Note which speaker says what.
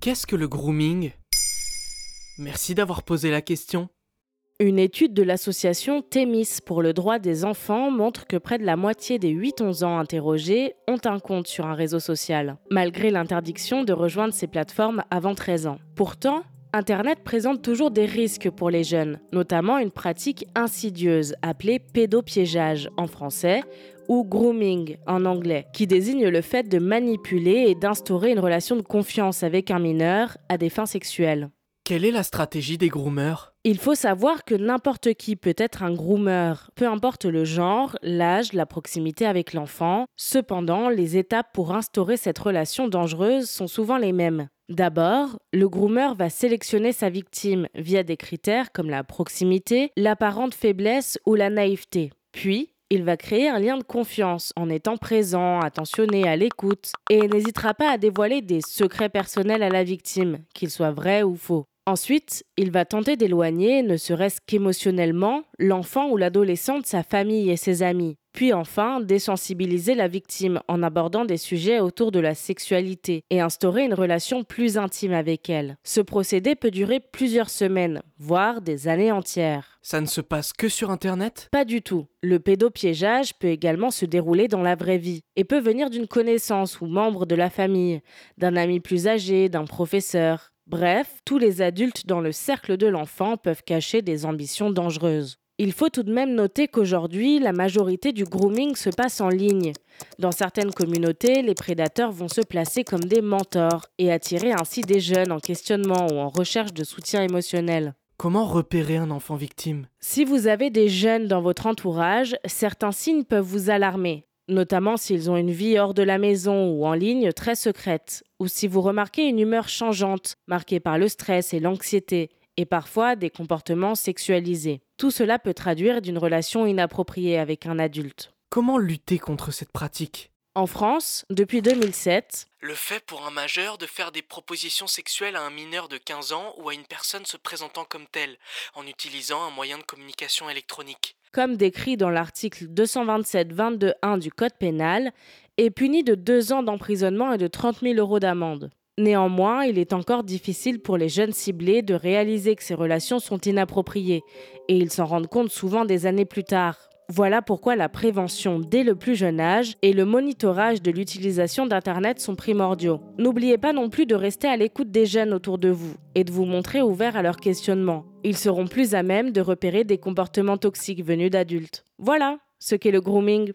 Speaker 1: Qu'est-ce que le grooming? Merci d'avoir posé la question.
Speaker 2: Une étude de l'association Thémis pour le droit des enfants montre que près de la moitié des 8-11 ans interrogés ont un compte sur un réseau social, malgré l'interdiction de rejoindre ces plateformes avant 13 ans. Pourtant, Internet présente toujours des risques pour les jeunes, notamment une pratique insidieuse appelée pédopiégeage en français ou grooming en anglais, qui désigne le fait de manipuler et d'instaurer une relation de confiance avec un mineur à des fins sexuelles.
Speaker 1: Quelle est la stratégie des groomers?
Speaker 2: Il faut savoir que n'importe qui peut être un groomer, peu importe le genre, l'âge, la proximité avec l'enfant. Cependant, les étapes pour instaurer cette relation dangereuse sont souvent les mêmes. D'abord, le groomer va sélectionner sa victime via des critères comme la proximité, l'apparente faiblesse ou la naïveté. Puis, il va créer un lien de confiance en étant présent, attentionné, à l'écoute, et n'hésitera pas à dévoiler des secrets personnels à la victime, qu'ils soient vrais ou faux. Ensuite, il va tenter d'éloigner, ne serait-ce qu'émotionnellement, l'enfant ou l'adolescent de sa famille et ses amis. Puis enfin, désensibiliser la victime en abordant des sujets autour de la sexualité et instaurer une relation plus intime avec elle. Ce procédé peut durer plusieurs semaines, voire des années entières.
Speaker 1: Ça ne se passe que sur Internet?
Speaker 2: Pas du tout. Le pédopiégeage peut également se dérouler dans la vraie vie et peut venir d'une connaissance ou membre de la famille, d'un ami plus âgé, d'un professeur. Bref, tous les adultes dans le cercle de l'enfant peuvent cacher des ambitions dangereuses. Il faut tout de même noter qu'aujourd'hui, la majorité du grooming se passe en ligne. Dans certaines communautés, les prédateurs vont se placer comme des mentors et attirer ainsi des jeunes en questionnement ou en recherche de soutien émotionnel.
Speaker 1: Comment repérer un enfant victime?
Speaker 2: Si vous avez des jeunes dans votre entourage, certains signes peuvent vous alarmer, notamment s'ils ont une vie hors de la maison ou en ligne très secrète, ou si vous remarquez une humeur changeante, marquée par le stress et l'anxiété, et parfois des comportements sexualisés. Tout cela peut traduire d'une relation inappropriée avec un adulte.
Speaker 1: Comment lutter contre cette pratique?
Speaker 2: En France, depuis 2007,
Speaker 1: Le fait pour un majeur de faire des propositions sexuelles à un mineur de 15 ans ou à une personne se présentant comme telle, en utilisant un moyen de communication électronique.
Speaker 2: Comme décrit dans l'article 227-22.1 du Code pénal, est puni de deux ans d'emprisonnement et de 30 000 euros d'amende. Néanmoins, il est encore difficile pour les jeunes ciblés de réaliser que ces relations sont inappropriées, et ils s'en rendent compte souvent des années plus tard. Voilà pourquoi la prévention dès le plus jeune âge et le monitorage de l'utilisation d'Internet sont primordiaux. N'oubliez pas non plus de rester à l'écoute des jeunes autour de vous et de vous montrer ouvert à leurs questionnements. Ils seront plus à même de repérer des comportements toxiques venus d'adultes. Voilà ce qu'est le grooming.